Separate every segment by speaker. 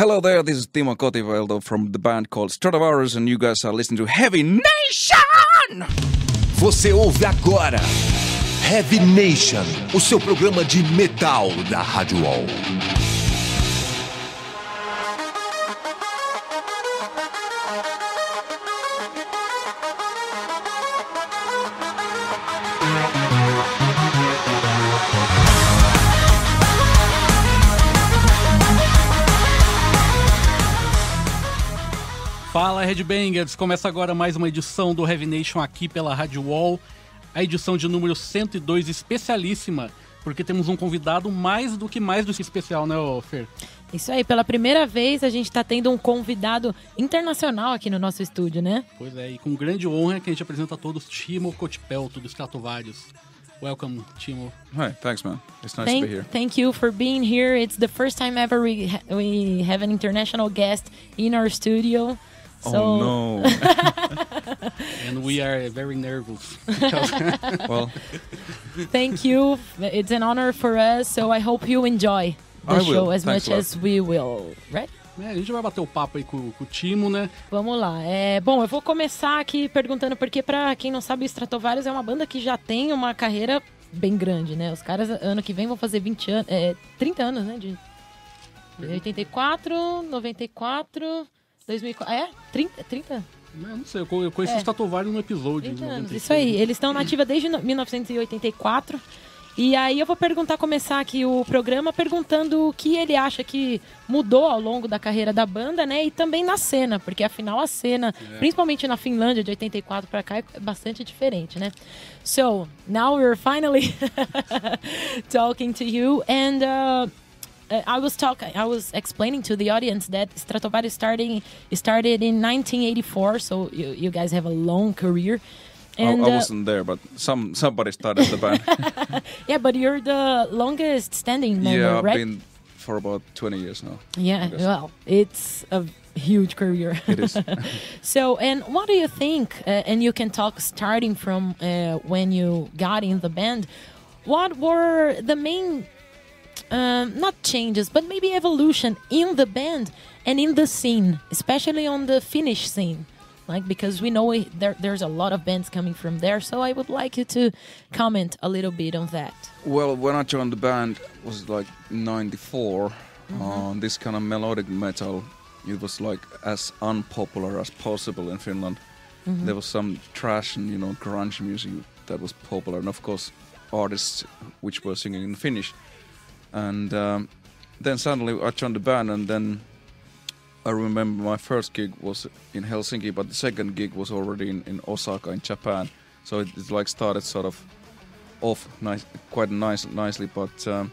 Speaker 1: Hello there, this is Timo Kotipelto from the band called Stratovarius, and you guys are listening to Heavy Nation!
Speaker 2: Você ouve agora Heavy Nation, o seu programa de metal da Rádio Wall.
Speaker 3: Fala Headbangers, começa agora mais uma edição do Heavy Nation aqui pela Rádio Wall, a edição de número 102 especialíssima, porque temos um convidado mais do que mais do que especial, né, Fer?
Speaker 4: Isso aí, pela primeira vez a gente está tendo um convidado internacional aqui no nosso estúdio, né?
Speaker 3: Pois é, e com grande honra que a gente apresenta a todos Timo Cotipelto, do Stratovarius. Welcome, Timo.
Speaker 1: Hi, thanks man. It's nice
Speaker 4: thank,
Speaker 1: to be here.
Speaker 4: Thank you for being here. It's the first time ever we, ha we have an international guest in our studio. So,
Speaker 1: oh no.
Speaker 3: and we are very nervous.
Speaker 1: well,
Speaker 4: thank you. It's an honor for us, so I hope you enjoy the
Speaker 1: I
Speaker 4: show
Speaker 1: will.
Speaker 4: as
Speaker 1: Thanks
Speaker 4: much as we will, right?
Speaker 3: É, a gente vai bater o papo aí com, com o Timo, né?
Speaker 4: Vamos lá. É, bom, eu vou começar aqui perguntando, porque pra quem não sabe, o Stratovarius é uma banda que já tem uma carreira bem grande, né? Os caras, ano que vem, vão fazer 20 anos, é, 30 anos, né? De 84, 94, 2004. É? 30? 30?
Speaker 3: Eu não sei, eu co- eu conheci
Speaker 4: É.
Speaker 3: o Stratovarius no episódio.
Speaker 4: 30
Speaker 3: de
Speaker 4: anos.
Speaker 3: 96.
Speaker 4: Isso aí. Eles estão na ativa desde no- 1984. E aí eu vou perguntar, começar aqui o programa perguntando o que ele acha que mudou ao longo da carreira da banda, né? E também na cena, porque afinal a cena, principalmente na Finlândia de 84 pra cá, é bastante diferente, né? So, now we're finally talking to you and uh, I was talking, I was explaining to the audience that Stratovarius starting started in 1984, so you, you guys have a long career.
Speaker 1: I,
Speaker 4: And
Speaker 1: I
Speaker 4: uh,
Speaker 1: wasn't there, but some somebody started the band.
Speaker 4: yeah, but you're the longest standing member,
Speaker 1: yeah, I've
Speaker 4: right?
Speaker 1: been for about 20 years now.
Speaker 4: yeah, well, it's a huge career.
Speaker 1: It is.
Speaker 4: so, and what do you think? Uh, and you can talk starting from uh, when you got in the band. What were the main, um, not changes, but maybe evolution in the band and in the scene, especially on the Finnish scene? Like because we know it, there, there's a lot of bands coming from there, so I would like you to comment a little bit on that.
Speaker 1: Well, when I joined the band was like '94.
Speaker 4: Mm-hmm.
Speaker 1: On this kind of melodic metal, it was like as unpopular as possible in Finland.
Speaker 4: Mm-hmm.
Speaker 1: There was some trash and you know grunge music that was popular, and of course artists which were singing in Finnish. And um, then suddenly I joined the band, and then I remember my first gig was in Helsinki, but the second gig was already in, in Osaka in Japan. So it, it like started sort of off nice, quite nice, nicely. But um,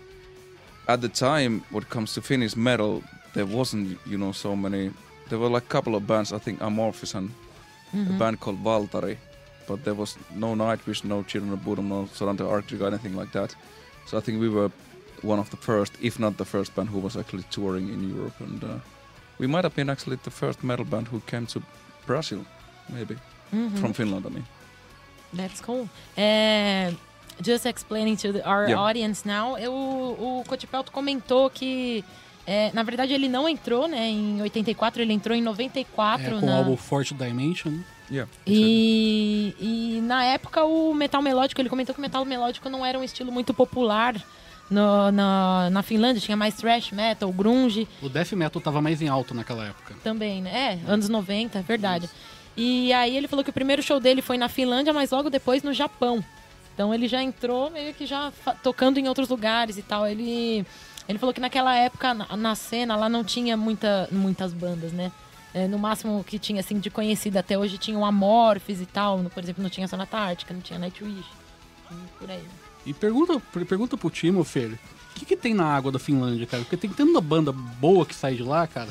Speaker 1: at the time, when it comes to Finnish metal, there wasn't you know so many. There were like a couple of bands. I think Amorphis and a band called Waltari, but there was no Nightwish, no Children of Bodom, no Sonata Arctica, or anything like that. So I think we were one of the first, if not the first band, who was actually touring in Europe, and uh, we might have been actually the first metal band who came to Brazil, maybe from Finland. I mean.
Speaker 4: That's cool. É, just explaining to the- our
Speaker 1: Yeah.
Speaker 4: audience now, eu, o Cotipelto comentou que, é, na verdade, ele não entrou né, em 84, ele entrou em 94.
Speaker 3: É, com
Speaker 4: na-
Speaker 3: o álbum Forte Dimension. né?
Speaker 1: Yeah.
Speaker 4: E, e na época o metal melódico, ele comentou que o metal melódico não era um estilo muito popular no- na, na Finlândia, tinha mais thrash metal, grunge.
Speaker 3: O Death Metal tava mais em alto naquela época.
Speaker 4: Também, né? É, anos 90, verdade. E aí ele falou que o primeiro show dele foi na Finlândia, mas logo depois no Japão. Então ele já entrou meio que já tocando em outros lugares e tal. Ele, ele falou que naquela época, na, na cena, lá não tinha muita, muitas bandas, né? É, no máximo que tinha, assim, de conhecida até hoje tinha o Amorphis e tal. Por exemplo, não tinha Sonata Ártica, não tinha Nightwish. Por aí.
Speaker 3: E pergunta, per- pergunta pro Timo, Fer, o que, que tem na água da Finlândia, cara? Porque tem tanta banda boa que sai de lá, cara.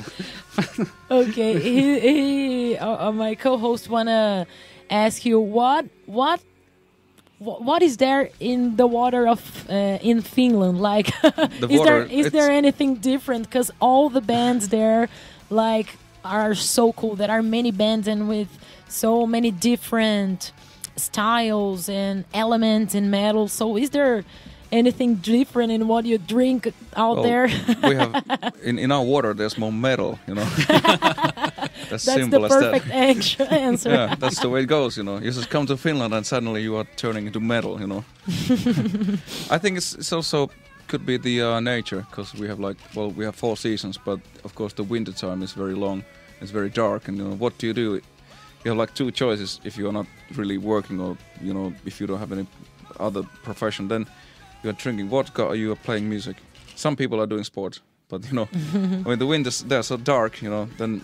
Speaker 4: Okay, he, he, uh, my co-host wanna ask you what what wh- what is there in the water of uh, in Finland? Like, is there
Speaker 1: water,
Speaker 4: is there anything different? Because all the bands there, like, are so cool. There are many bands and with so many different styles and elements in metal. So, is there anything different in what you drink out
Speaker 1: Well,
Speaker 4: there?
Speaker 1: we have in, in our water. There's more metal, you know. That's,
Speaker 4: That's
Speaker 1: simple
Speaker 4: the
Speaker 1: as that.
Speaker 4: perfect answer.
Speaker 1: Yeah, that's the way it goes, you know. You just come to Finland and suddenly you are turning into metal, you know. I think it's, it's also could be the uh, nature because we have like well we have four seasons, but of course the winter time is very long, it's very dark, and you know what do you do? You have like two choices if you are not really working or you know if you don't have any other profession, then you are drinking vodka or you are playing music. Some people are doing sports, but you know i mean the winters they're so dark, you know then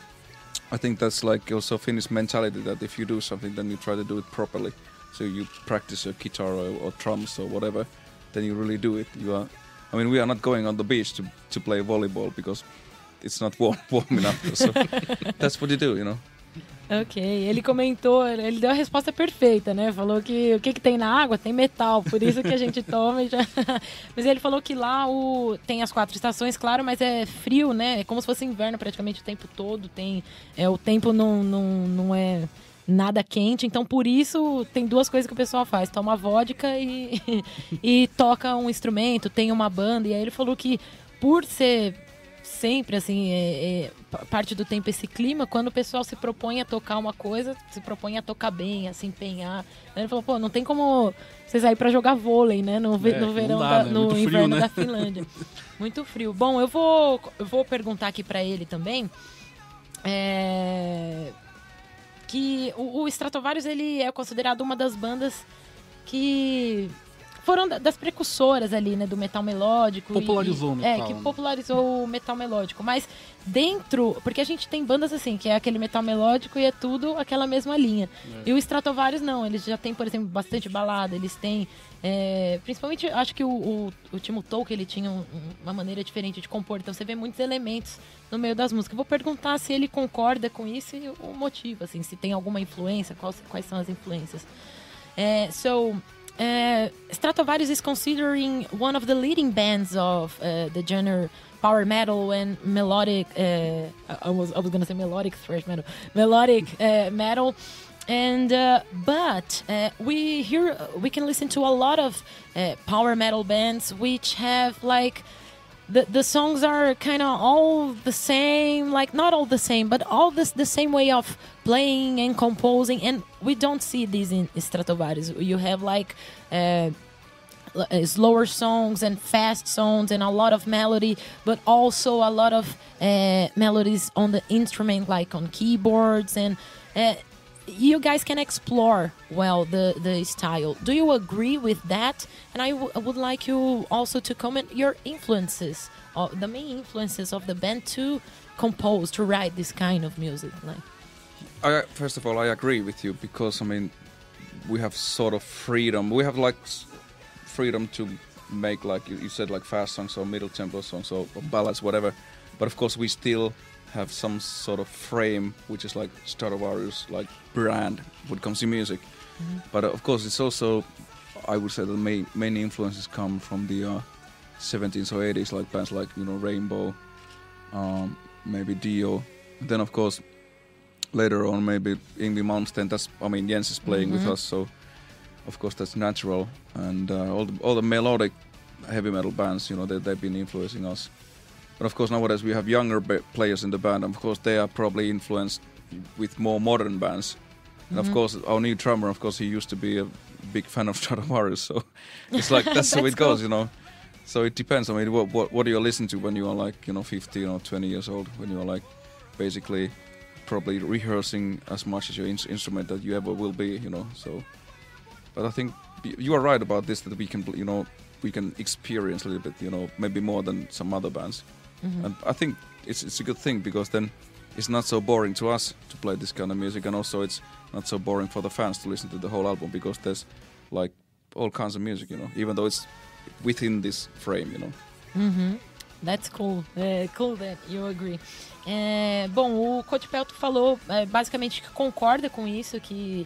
Speaker 1: I think that's like also Finnish mentality that if you do something, then you try to do it properly. So you practice your guitar or, or drums or whatever, then you really do it. You are, I mean, we are not going on the beach to to play volleyball because it's not warm, warm enough. So that's what you do, you know.
Speaker 4: Ok, ele comentou, ele deu a resposta perfeita, né? Falou que o que, que tem na água? Tem metal, por isso que a gente toma. e já- mas ele falou que lá o... tem as quatro estações, claro, mas é frio, né? É como se fosse inverno praticamente o tempo todo. Tem, é, o tempo não, não, não é nada quente, então por isso tem duas coisas que o pessoal faz: toma vodka e, e toca um instrumento, tem uma banda. E aí ele falou que por ser sempre, assim, é, é, pa- parte do tempo esse clima, quando o pessoal se propõe a tocar uma coisa, se propõe a tocar bem, a se empenhar. Ele falou, pô, não tem como vocês aí pra jogar vôlei, né? No,
Speaker 3: É,
Speaker 4: no verão,
Speaker 3: dá,
Speaker 4: da-
Speaker 3: né?
Speaker 4: no
Speaker 3: frio,
Speaker 4: inverno
Speaker 3: né?
Speaker 4: da Finlândia. Muito frio. Bom, eu vou, eu vou perguntar aqui pra ele também. é, que o, o Stratovarius ele é considerado uma das bandas que foram da- das precursoras ali, né, do metal melódico. e-
Speaker 3: Popularizou o
Speaker 4: e-
Speaker 3: metal,
Speaker 4: É, que popularizou o metal melódico. Mas dentro, porque a gente tem bandas assim, que é aquele metal melódico e é tudo aquela mesma linha.
Speaker 3: É.
Speaker 4: E o Stratovarius não, eles já têm, por exemplo, bastante balada, eles têm. é, principalmente, acho que o, o, o Timo Tolkien ele tinha um- uma maneira diferente de compor, então você vê muitos elementos no meio das músicas. Vou perguntar se ele concorda com isso e o motivo, assim, se tem alguma influência, quais, quais são as influências. Uh, so, uh, Stratovarius is considering one of the leading bands of uh, the genre power metal and melodic. Uh, I was I was gonna say melodic thrash metal, melodic uh, metal. And uh, but uh, we here we can listen to a lot of power metal bands which have like the the songs are kind of all the same like not all the same but all this the same way of playing and composing and we don't see this in Stratovarius. You have like uh, uh, slower songs and fast songs and a lot of melody but also a lot of uh, melodies on the instrument like on keyboards and uh, you guys can explore well the the style. Do you agree with that? And I, would like you also to comment your influences uh, the main influences of the band to compose to write this kind of music like
Speaker 1: I, first of all, I agree with you because I mean, we have sort of freedom. We have like freedom to make like you, you said like fast songs or middle tempo songs or, or ballads, whatever. But of course, we still have some sort of frame, which is like Stratovarius, like brand when it comes to music. But uh, of course, it's also I would say the main main influences come from the uh, 70s or 80s, like bands like you know Rainbow, um, maybe Dio. Then of course later on maybe Yngwie Malmsteen. That's I mean Jens is playing with us, so of course that's natural. And uh, all the, all the melodic heavy metal bands, you know, they, they've been influencing us. But of course nowadays we have younger ba- players in the band. And of course they are probably influenced with more modern bands. And of course our new drummer, of course he used to be a big fan of Stratovarius, so it's like that's, how
Speaker 4: That's
Speaker 1: it goes, you know. So it depends. I mean, what, what what do you listen to when you are like you know 15 or 20 years old? When you are like basically probably rehearsing as much as your in- instrument that you ever will be, you know. So, but I think you are right about this that we can, you know, we can experience a little bit, you know, maybe more than some other bands. Mm-hmm. And I think it's it's a good thing because then it's not so boring to us to play this kind of music, and also it's not so boring for the fans to listen to the whole album because there's like all kinds of music, you know, even though it's within this frame, you know. Mm-hmm.
Speaker 4: That's cool. É, cool that you agree. É, bom, o Coach Pelto falou é, basicamente que concorda com isso, que,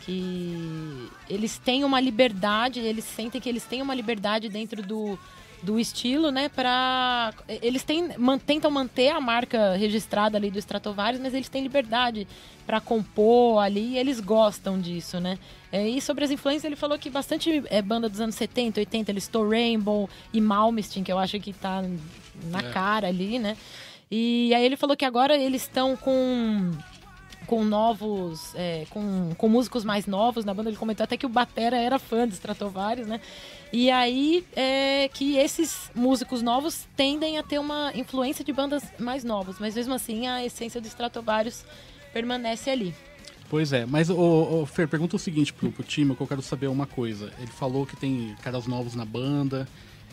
Speaker 4: que eles têm uma liberdade, eles sentem que eles têm uma liberdade dentro do, do estilo, né, para eles têm, man, tentam manter a marca registrada ali do Stratovarius, mas eles têm liberdade para compor ali e eles gostam disso, né? É, e sobre as influências, ele falou que bastante é, banda dos anos 70, 80, ele citou Rainbow e Malmsteen, que eu acho que tá na é. cara ali, né? E aí ele falou que agora eles estão com com novos, é, com, com músicos mais novos na banda. Ele comentou até que o Batera era fã de Stratovarius, né? E aí é que esses músicos novos tendem a ter uma influência de bandas mais novas, mas mesmo assim a essência do Stratovarius permanece ali.
Speaker 3: Pois é, mas o, o Fer, pergunta o seguinte pro, pro time, que eu quero saber uma coisa. Ele falou que tem caras novos na banda,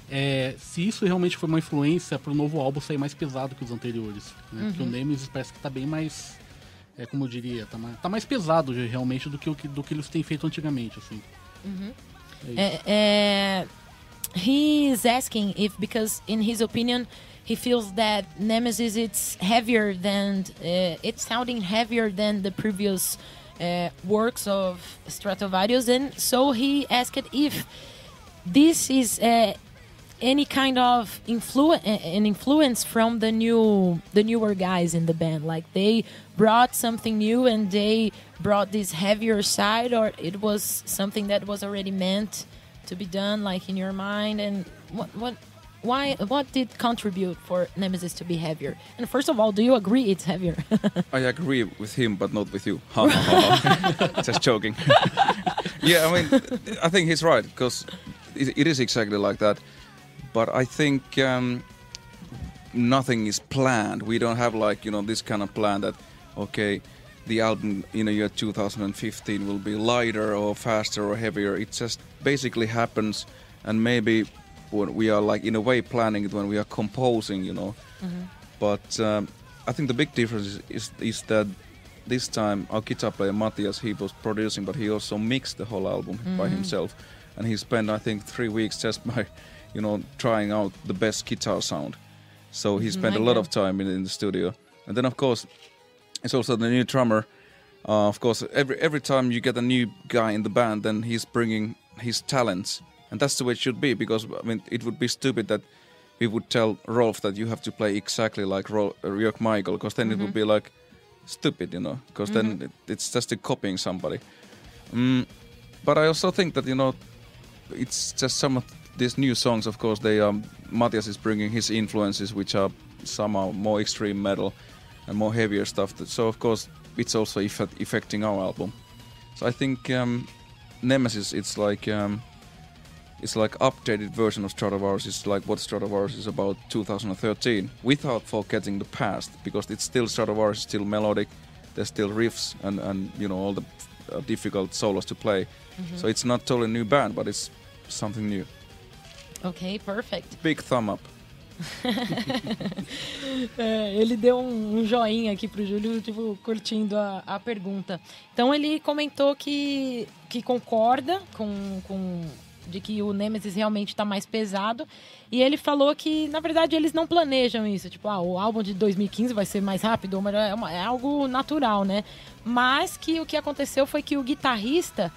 Speaker 3: é, se isso realmente foi uma influência para o novo álbum sair mais pesado que os anteriores. Né? Uhum. Porque o uhum. Nemesis parece que está bem mais. É como eu diria, tá mais, tá mais pesado realmente do que, do que eles têm feito antigamente. Assim.
Speaker 4: Uhum. É, he is asking if, because in his opinion, he feels that Nemesis it's heavier than uh, it's sounding heavier than the previous uh, works of Stratovarius, and so he asked if this is uh, any kind of influence an influence from the new the newer guys in the band. Like they brought something new and they brought this heavier side or it was something that was already meant to be done like in your mind? And what what why what did contribute for nemesis to be heavier? And first of all do you agree it's heavier?
Speaker 1: I agree with him but not with you. Just joking. Yeah i mean i think he's right because it, it is exactly like that. But I think um, nothing is planned. We don't have like you know this kind of plan that okay, the album in a year 2015 will be lighter or faster or heavier. It just basically happens, and maybe when we are like in a way planning it when we are composing, you know. Mm-hmm. But um, I think the big difference is, is, is that this time our guitar player Matias he was producing, but he also mixed the whole album mm-hmm. by himself, and he spent I think three weeks just by you know, trying out the best guitar sound. So he spent mm, a lot of time in, in, the studio. And then, of course, it's also the new drummer. Uh, of course, every every time you get a new guy in the band, then he's bringing his talents, and that's the way it should be. Because I mean, it would be stupid that we would tell Rolf that you have to play exactly like Ro- uh, Jörg Michael, because then mm-hmm. it would mm-hmm. be like stupid, you know. Because mm-hmm. then it, it's just copying somebody. Mm, but I also think that you know, it's just some of these new songs, of course, they um, Matias is bringing his influences, which are somehow more extreme metal and more heavier stuff. So of course, it's also effect, affecting our album. So I think um, Nemesis, it's like um, it's like updated version of Stratovarius. It's like what Stratovarius is about 2013, without forgetting the past, because it's still Stratovarius, still melodic. There's still riffs and and you know all the uh, difficult solos to play. Mm-hmm. So it's not totally new band, but it's something new.
Speaker 4: Ok, perfect.
Speaker 1: Big thumb up.
Speaker 4: é, ele deu um, um, joinha aqui pro Júlio, tipo, curtindo a, a pergunta. Então ele comentou que, que concorda com, com de que o Nemesis realmente está mais pesado. E ele falou que, na verdade, eles não planejam isso. Tipo, ah, o álbum de 2015 vai ser mais rápido, mas é, uma, é algo natural, né? Mas que o que aconteceu foi que o guitarrista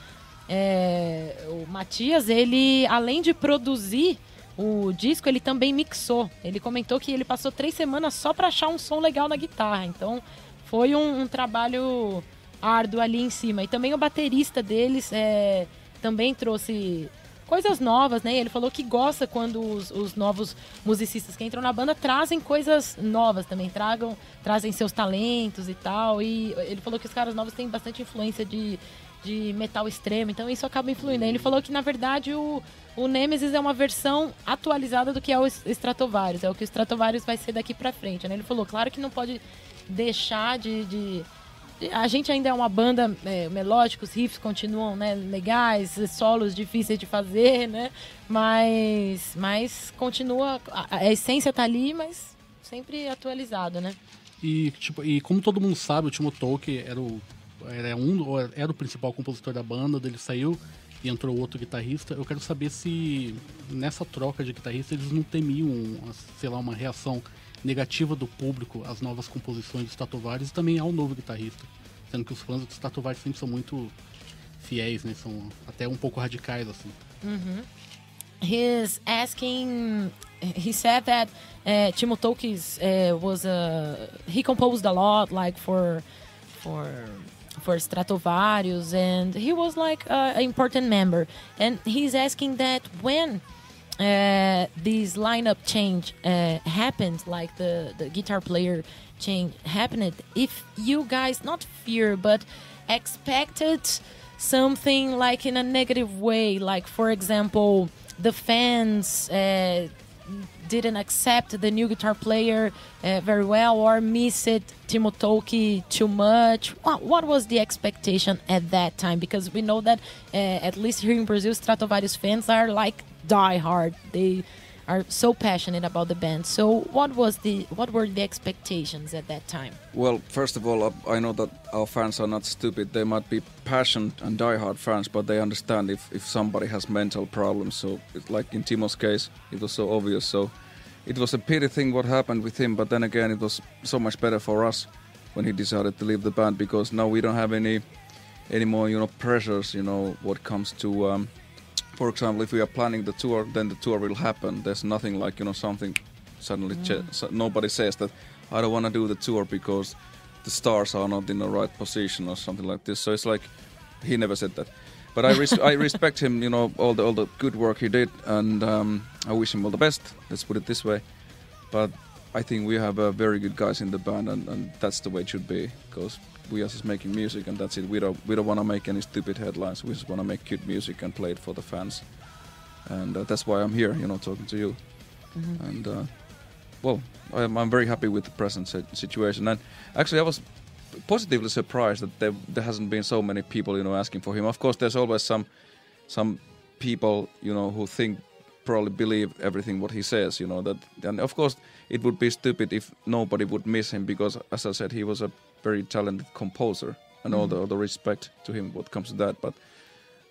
Speaker 4: é, o Matias, ele, além de produzir o disco, ele também mixou. Ele comentou que ele passou três semanas só para achar um som legal na guitarra. Então, foi um, um, trabalho árduo ali em cima. E também o baterista deles é, também trouxe coisas novas, né? Ele falou que gosta quando os, os, novos musicistas que entram na banda trazem coisas novas também, tragam, trazem seus talentos e tal. E ele falou que os caras novos têm bastante influência de de metal extremo, então isso acaba influindo. Ele falou que, na verdade, o, o Nemesis é uma versão atualizada do que é o Stratovarius, é o que o Stratovarius vai ser daqui pra frente. Né? Ele falou, claro que não pode deixar de, de a gente ainda é uma banda é, melódica, os riffs continuam né, legais, solos difíceis de fazer, né? Mas, mas continua, a, a essência tá ali, mas sempre atualizado, né?
Speaker 3: E, tipo, e como todo mundo sabe, o Timo Tolkien era o era um era o principal compositor da banda, dele saiu e entrou outro guitarrista. Eu quero saber se nessa troca de guitarrista eles não temiam, sei lá, uma reação negativa do público às novas composições de Stratovarius e também ao novo guitarrista. Sendo que os fãs do Stratovarius sempre são muito fiéis, né? São até um pouco radicais, assim.
Speaker 4: Uhum. he's asking. He said that uh, Timo Tolkis uh, was a he composed a lot, like for for for Stratovarius, and he was like uh, an important member. And he's asking that when uh, this lineup change uh, happened, like the the guitar player change happened, if you guys not fear but expected something like in a negative way, like for example, the fans. Uh, didn't accept the new guitar player uh, very well or missed Timo Tolkki too much? What, what, was the expectation at that time? Because we know that uh, at least here in Brazil, Stratovarius fans are like die hard. They are so passionate about the band. So what was the what were the expectations at that time?
Speaker 1: Well, first of all, I know that our fans are not stupid. They might be passionate and die-hard fans, but they understand if, if somebody has mental problems. So, it's like in Timo's case, it was so obvious. So, it was a pity thing what happened with him. But then again, it was so much better for us when he decided to leave the band because now we don't have any any more you know pressures. You know what comes to um, for example, if we are planning the tour, then the tour will happen. There's nothing like you know something suddenly mm. nobody says that I don't want to do the tour because the stars are not in the right position or something like this. So it's like he never said that. But I, res- I respect him, you know, all the all the good work he did, and um, I wish him all the best. Let's put it this way. But I think we have uh, very good guys in the band, and, and that's the way it should be. Because we are just making music and that's it. We don't we don't want to make any stupid headlines. We just want to make good music and play it for the fans, and uh, that's why I'm here, you know, talking to you. Mm-hmm. And uh, well, I'm, I'm very happy with the present situation. And actually, I was positively surprised that there, there hasn't been so many people, you know, asking for him. Of course, there's always some some people, you know, who think probably believe everything what he says, you know. That and of course it would be stupid if nobody would miss him because, as I said, he was a very talented composer, and mm. all the all the respect to him what comes to that. But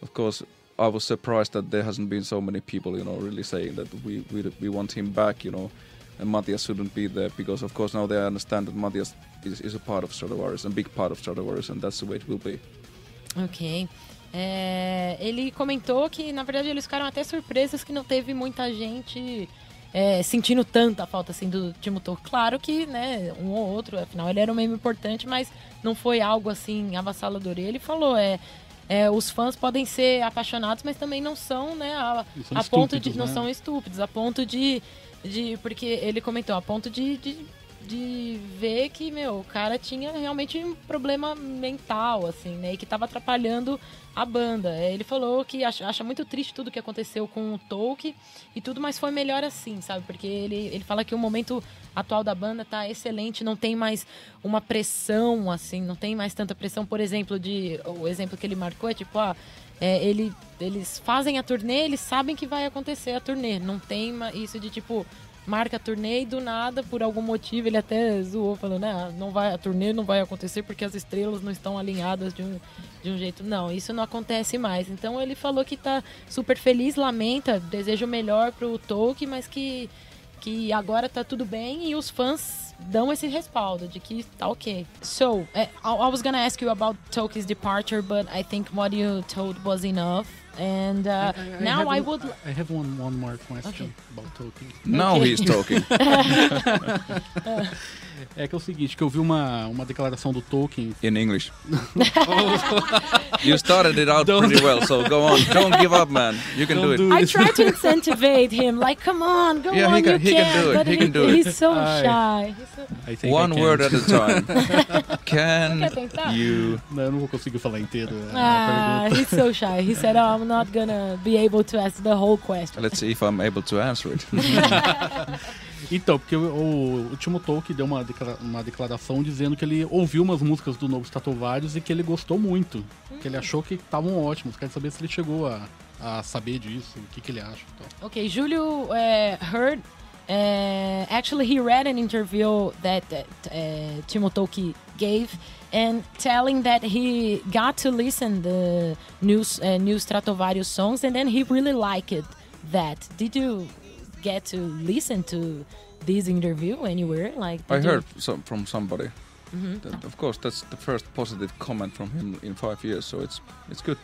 Speaker 1: of course, I was surprised that there hasn't been so many people, you know, really saying that we we, we want him back, you know, and Matias shouldn't be there because of course now they understand that Matias is, is a part of Stratovarius, a big part of Stratovarius, and that's the way it will be.
Speaker 4: Ok. É, ele comentou que, na verdade, eles ficaram até surpresos que não teve muita gente é, sentindo tanta falta assim do Timo Tolkien. Claro que, né, um ou outro, afinal ele era um membro importante, mas não foi algo assim avassalador. E ele falou, é, é, os fãs podem ser apaixonados, mas também não são, né, a, a ponto de. Né? Não são estúpidos, a ponto de. de porque ele comentou, a ponto de, de de ver que, meu, o cara tinha realmente um problema mental, assim, né? E que tava atrapalhando a banda. É, ele falou que acha, acha muito triste tudo que aconteceu com o Tolkien e tudo, mas foi melhor assim, sabe? Porque ele, ele fala que o momento atual da banda tá excelente, não tem mais uma pressão, assim, não tem mais tanta pressão, por exemplo, de. O exemplo que ele marcou é tipo, ah, é, ele, eles fazem a turnê, eles sabem que vai acontecer a turnê. Não tem isso de tipo, marca a turnê e do nada, por algum motivo, ele até zoou, falando, ah, não vai, a turnê não vai acontecer porque as estrelas não estão alinhadas de um, de um jeito. Não, isso não acontece mais. Então ele falou que tá super feliz, lamenta, deseja o melhor pro Tolkien, mas que, que agora tá tudo bem e os fãs dão esse respaldo de que tá ok. So, uh, I was gonna ask you about Tolkien's departure, but I think what you told was enough. And uh, I, I, now I,
Speaker 3: I
Speaker 4: would.
Speaker 3: I have one one more question okay. about Tolkki.
Speaker 1: Now okay. he's talking.
Speaker 3: É que é o seguinte, que eu vi uma, uma declaração do Tolkien.
Speaker 1: In English. you started it out don't. pretty well, so go on. Don't give up, man. You can do it.
Speaker 4: Do I try to incentivize him, like, come on, go yeah, on, he can, you he can. can do it. he, he can do it. He's so shy.
Speaker 1: He's so... One word at a time. can you?
Speaker 3: Não, eu não vou conseguir falar inteiro.
Speaker 4: Ah, he's so shy. He said, oh, I'm not gonna be able to ask the whole question.
Speaker 1: Let's see if I'm able to answer it.
Speaker 3: Então, porque o, o Timo Tolkien deu uma, declara uma declaração dizendo que ele ouviu umas músicas do novo Stratovarius e que ele gostou muito. Hum. Que ele achou que estavam ótimos. Quero saber se ele chegou a, a saber disso, o que, que ele acha. Então.
Speaker 4: Ok, Júlio uh, heard. Uh, actually, he read an interview that, that uh, Timo Tolkien gave and telling that he got to listen the new, uh, new Stratovarius songs and then he really liked that. Did you get to listen to this interview anywhere? Like
Speaker 1: I heard some, from somebody. Mm -hmm. that, of course, that's the first positive comment from him in five years, so it's it's good.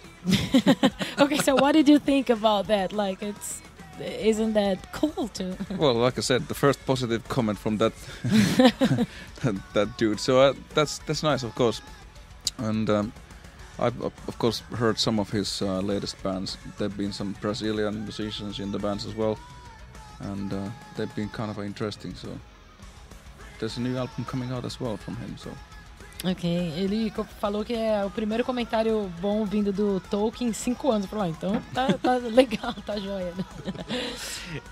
Speaker 4: okay, so what did you think about that? Like, it's isn't that cool too?
Speaker 1: Well, like I said, the first positive comment from that that, that dude. So uh, that's that's nice, of course. And um, I've of of course heard some of his uh, latest bands. There've been some Brazilian musicians in the bands as well, and uh, they've been kind of interesting. So there's a new album coming out as well from him. So
Speaker 4: Ok, ele falou que é o primeiro comentário bom vindo do Tolkien em cinco anos. Falou, ah, então tá, tá legal, tá joia.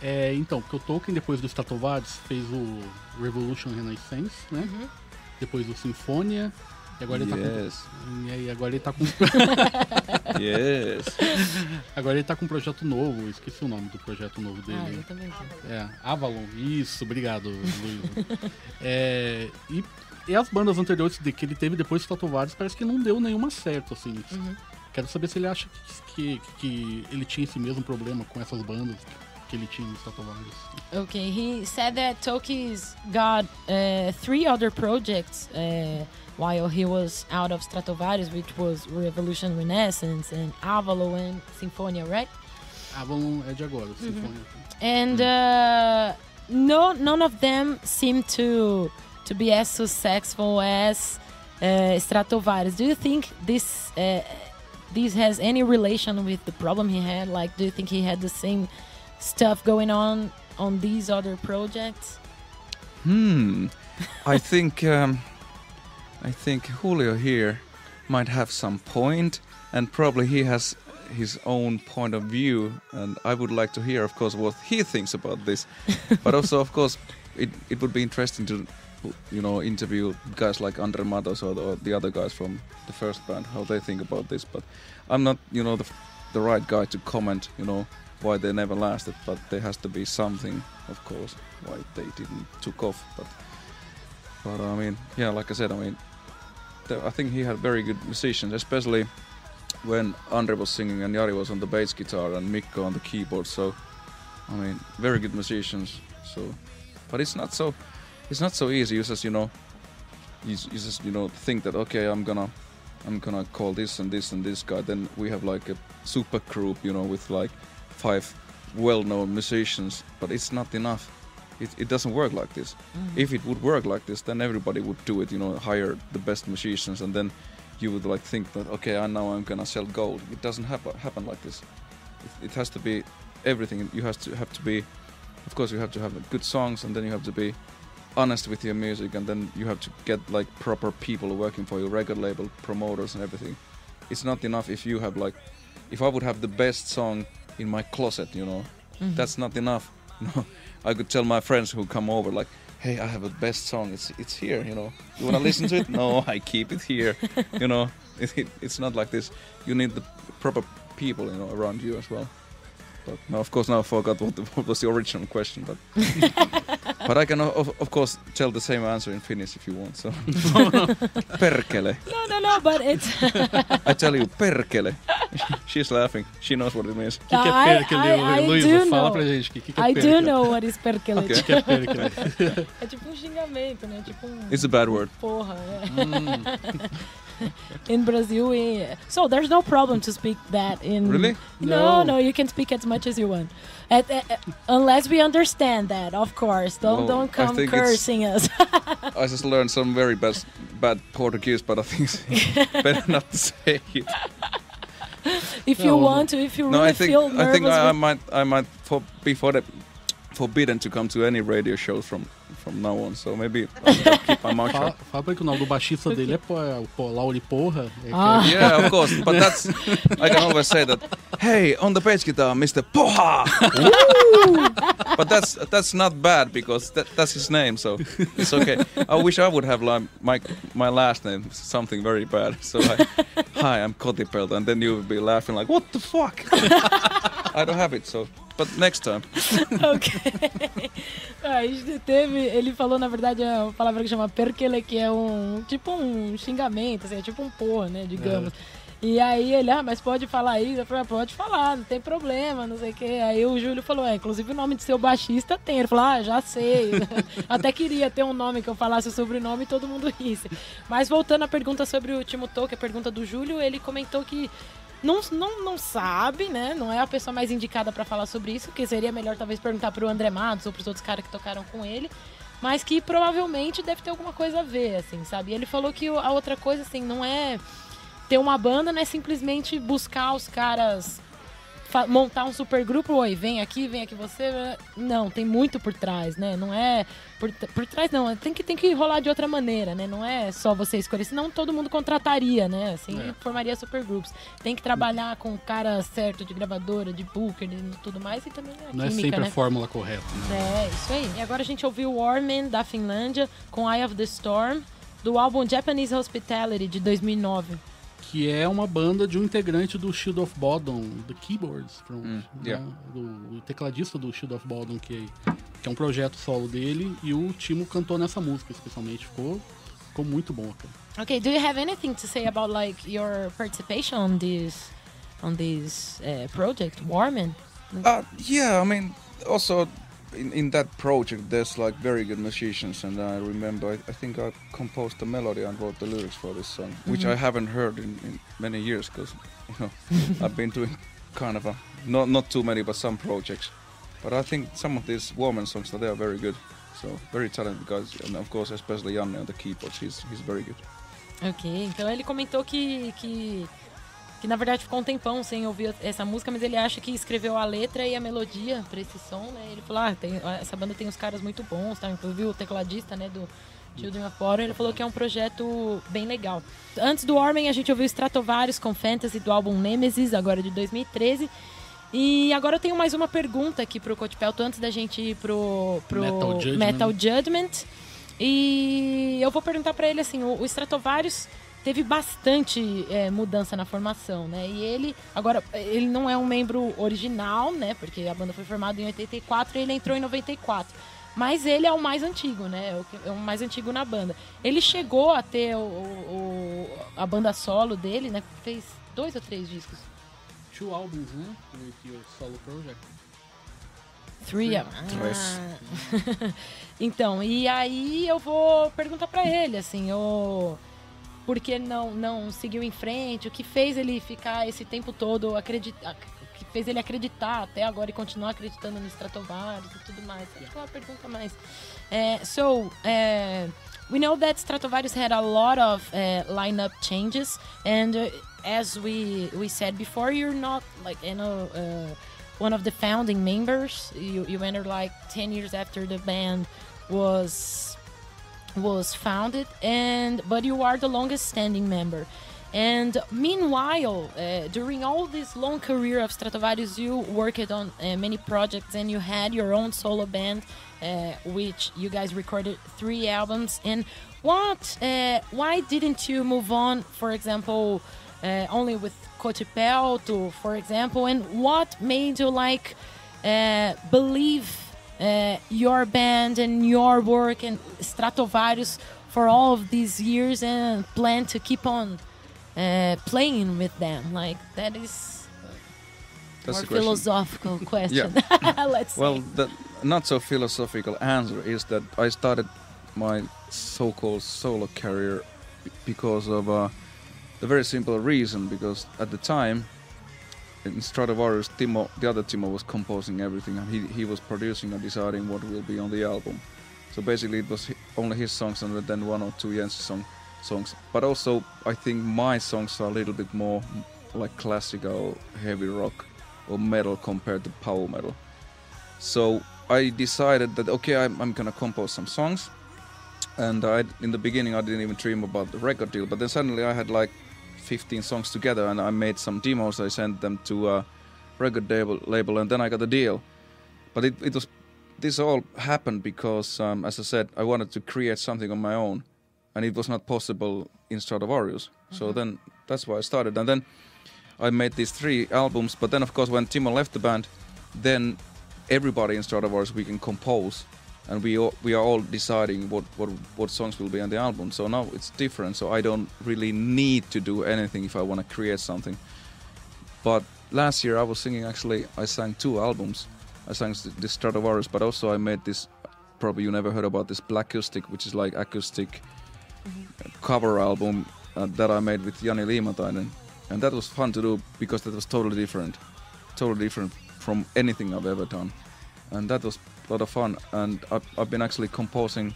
Speaker 3: É, então, porque o Tolkien, depois do Stratovarius, fez o Revolution Renaissance, né?
Speaker 4: Uhum.
Speaker 3: Depois do Sinfonia. E agora ele tá
Speaker 1: yes,
Speaker 3: com. E aí, agora ele tá com.
Speaker 1: yes.
Speaker 3: agora ele tá com um projeto novo. Esqueci o nome do projeto novo dele.
Speaker 4: Ah, eu também.
Speaker 3: É, Avalon, isso, obrigado, Luiz. é, e, e as bandas anteriores de, que ele teve depois do Stratovarius parece que não deu nenhuma certo, assim.
Speaker 4: Uhum.
Speaker 3: Quero saber se ele acha que, que, que ele tinha esse mesmo problema com essas bandas que ele tinha no Stratovarius.
Speaker 4: Okay, he said that Toki's got uh, three other projects uh, while he was out of Stratovarius, which was Revolution Renaissance and Avalon and Symphonia, right?
Speaker 3: Avalon é de agora, Sinfonia.
Speaker 4: And uh, no, none of them seem to to be as successful as uh, Stratovarius. Do you think this uh, this has any relation with the problem he had? Like, do you think he had the same stuff going on on these other projects?
Speaker 1: Hmm. I think um, I think Julio here might have some point, and probably he has his own point of view. And I would like to hear, of course, what he thinks about this. but also, of course, it it would be interesting to you know interview guys like Andre Matos or the, or the other guys from the first band how they think about this. But I'm not you know the the right guy to comment. You know why they never lasted, but there has to be something, of course, why they didn't took off. But but I mean, yeah, like I said, I mean, Uh, I think he had very good musicians, especially when Andre was singing and Jari was on the bass guitar and Mikko on the keyboard. So I mean, very good musicians. So, but it's not so it's not so easy. You just you know you, you just you know think that okay, I'm gonna I'm gonna call this and this and this guy. Then we have like a super group, you know, with like five well-known musicians. But it's not enough. It, it doesn't work like this. Mm-hmm. If it would work like this, then everybody would do it. You know, hire the best musicians, and then you would like think that okay, I now I'm gonna sell gold. It doesn't happen happen like this. It, it has to be everything. You have to have to be, of course, you have to have good songs, and then you have to be honest with your music, and then you have to get like proper people working for your record label, promoters, and everything. It's not enough if you have like, if I would have the best song in my closet, you know, mm-hmm. that's not enough. You know, I could tell my friends who come over like, hey, I have a best song. It's it's here. You know, you wanna listen to it? No, I keep it here. You know, it, it, it's not like this. You need the proper people, you know, around you as well. But now, of course, now I forgot what, the, what was the original question. But but I can of, of course tell the same answer in Finnish if you want. So perkele.
Speaker 4: No, no, no, but it's.
Speaker 1: I tell you perkele. She's laughing. She knows what it means.
Speaker 3: O que, que Perkele,
Speaker 4: I- I
Speaker 3: Luísa?
Speaker 4: do
Speaker 3: Fala
Speaker 4: know.
Speaker 3: pra gente. O que, que é
Speaker 4: I
Speaker 3: Perkele?
Speaker 4: do know what is perkele.
Speaker 1: Okay.
Speaker 3: Que é Perkele?
Speaker 4: É tipo um xingamento, né? Tipo um.
Speaker 1: It's a bad word.
Speaker 4: Porra, é.
Speaker 3: Hum,
Speaker 4: in Brazil. eh, So there's no problem to speak that in.
Speaker 1: Really?
Speaker 4: No,
Speaker 3: No.
Speaker 4: no, you can speak as much as you want, At- eh, unless we understand that, of course. Don't
Speaker 1: Well,
Speaker 4: don't come cursing us.
Speaker 1: I just learned some very bad, bad Portuguese, but I think it's better not to say it.
Speaker 4: if you
Speaker 3: No, no.
Speaker 4: want to, if you
Speaker 1: No,
Speaker 4: really
Speaker 1: I think
Speaker 4: feel
Speaker 1: I think I, I might I might for, be for the, forbidden to come to any radio shows from from now on. So maybe I'll keep my mouth
Speaker 3: fala,
Speaker 1: shut.
Speaker 3: fala pra ele que o nome do baixista dele é, é o po- Lauri Porra.
Speaker 4: Ah.
Speaker 1: Yeah, of course, but that's I can always say that. Hey, on the bass guitar, Mr. Poha. Woo! but that's that's not bad because that, that's his name, so it's okay. I wish I would have like my my last name something very bad. So like, hi, I'm Kotipelto, and then you would be laughing like, what the fuck? I don't have it, so but next time.
Speaker 4: Ok. Ah, A gente teve. Ele falou, na verdade, é uma palavra que chama perkele, que é um. Tipo um xingamento, assim, é tipo um porra, né? Digamos. E aí ele, ah, mas pode falar isso? Eu falei, ah, pode falar, não tem problema, não sei o quê. Aí o Júlio falou, é, inclusive o nome de seu baixista tem. Ele falou, ah, já sei. Até queria ter um nome que eu falasse o sobrenome e todo mundo risse. Mas voltando à pergunta sobre o Timo Tolkien, a pergunta do Júlio, ele comentou que não, não, não sabe, né? Não é a pessoa mais indicada para falar sobre isso, que seria melhor talvez perguntar pro André Matos ou pros outros caras que tocaram com ele. Mas que provavelmente deve ter alguma coisa a ver, assim, sabe? E ele falou que a outra coisa, assim, não é ter uma banda, não é simplesmente buscar os caras montar um super grupo, oi, vem aqui, vem aqui você. Não, tem muito por trás, né? Não é por, por trás não, tem que tem que rolar de outra maneira, né? Não é só você escolher, senão todo mundo contrataria, né? Assim, é. formaria super grupos. Tem que trabalhar com o cara certo de gravadora, de booker, e tudo mais e também a
Speaker 3: Não é
Speaker 4: química,
Speaker 3: é sempre
Speaker 4: né?
Speaker 3: a fórmula correta,
Speaker 4: né? É, isso aí. E agora a gente ouviu Warman da Finlândia com Eye of the Storm do álbum Japanese Hospitality de 2009
Speaker 3: que é uma banda de um integrante do Shield of Bodom, The Keyboards, from,
Speaker 1: mm,
Speaker 3: yeah. né, do, tecladista do Shield of Bodom, que, que é um projeto solo dele, e o Timo cantou nessa música, especialmente. Ficou, ficou muito bom, cara.
Speaker 4: Okay, do you have anything to say about like your participation on this on this uh, project, Warman?
Speaker 1: Uh, yeah, I mean, also in, in that project there's like very good musicians and i remember i, I think i composed the melody and wrote the lyrics for this song mm-hmm. which i haven't heard in, in many years because you know i've been doing kind of a not not too many but some projects. But i think some of these Warmen songs they are very good. So very talented guys and of course especially Janne on the keyboards he's, he's very good.
Speaker 4: Ok, então ele comentou que, que que na verdade ficou um tempão sem ouvir essa música, mas ele acha que escreveu a letra e a melodia para esse som, né? Ele falou, ah, tem, essa banda tem uns caras muito bons, tá? Inclusive o tecladista, né, do Children of Water, ele falou que é um projeto bem legal. Antes do Ormen, a gente ouviu Stratovarius com Fantasy do álbum Nemesis, agora de 2013. E agora eu tenho mais uma pergunta aqui pro Cotipelto antes da gente ir pro, pro
Speaker 3: Metal Judgment.
Speaker 4: Metal Judgment. E eu vou perguntar para ele assim, o, o Stratovarius teve bastante é, mudança na formação, né? E ele, agora, ele não é um membro original, né? Porque a banda foi formada em 84 e ele entrou em 94. Mas ele é o mais antigo, né? É o mais antigo na banda. Ele chegou a ter o, o a banda solo dele, né? Fez dois ou três discos.
Speaker 3: Two albums, né? With your solo project.
Speaker 4: Three. Ah. então, e aí eu vou perguntar para ele, assim, o por que não, não seguiu em frente, o que fez ele ficar esse tempo todo acreditar, que fez ele acreditar até agora e continuar acreditando no Stratovarius e tudo mais. Acho que é uma pergunta mais. Uh, so, uh, we know that Stratovarius had a lot of uh, lineup changes, and uh, as we we said before, you're not like you know uh, one of the founding members. You you entered like ten years after the band was was founded, and but you are the longest standing member. And meanwhile, uh, during all this long career of Stratovarius, you worked on uh, many projects and you had your own solo band, uh, which you guys recorded three albums. And what? Uh, why didn't you move on? For example, uh, only with Kotipelto, for example. And what made you like uh, believe? Uh, your band and your work and Stratovarius for all of these years and plan to keep on uh, playing with them? Like that is
Speaker 1: That's
Speaker 4: more philosophical question. Let's
Speaker 1: well, the not so philosophical answer is that I started my so-called solo career because of uh, the very simple reason because at the time in Stratovarius, Timo, the other Timo was composing everything, and he he was producing and deciding what will be on the album. So basically, it was only his songs and then one or two Jens song songs. But also, I think my songs are a little bit more like classical heavy rock or metal compared to power metal. So I decided that okay, I'm, I'm gonna compose some songs. And I, in the beginning, I didn't even dream about the record deal. But then suddenly, I had like 15 songs together and I made some demos. I sent them to a record label, label and then I got a deal. But it, it was this all happened because, um, as I said, I wanted to create something on my own, and it was not possible in Stratovarius. Mm-hmm. So then that's why I started, and then I made these three albums. But then, of course, when Timo left the band, then everybody in Stratovarius we can compose and we all, we are all deciding what, what what songs will be on the album. So now it's different. So I don't really need to do anything if I want to create something. But last year I was singing. Actually, I sang two albums. I sang this Stratovarius, but also I made this. Probably you never heard about this Blackoustic, which is like acoustic mm-hmm. cover album uh, that I made with Jani Liimatainen, and that was fun to do because that was totally different, totally different from anything I've ever done, and that was a lot of fun. And I've, I've been actually composing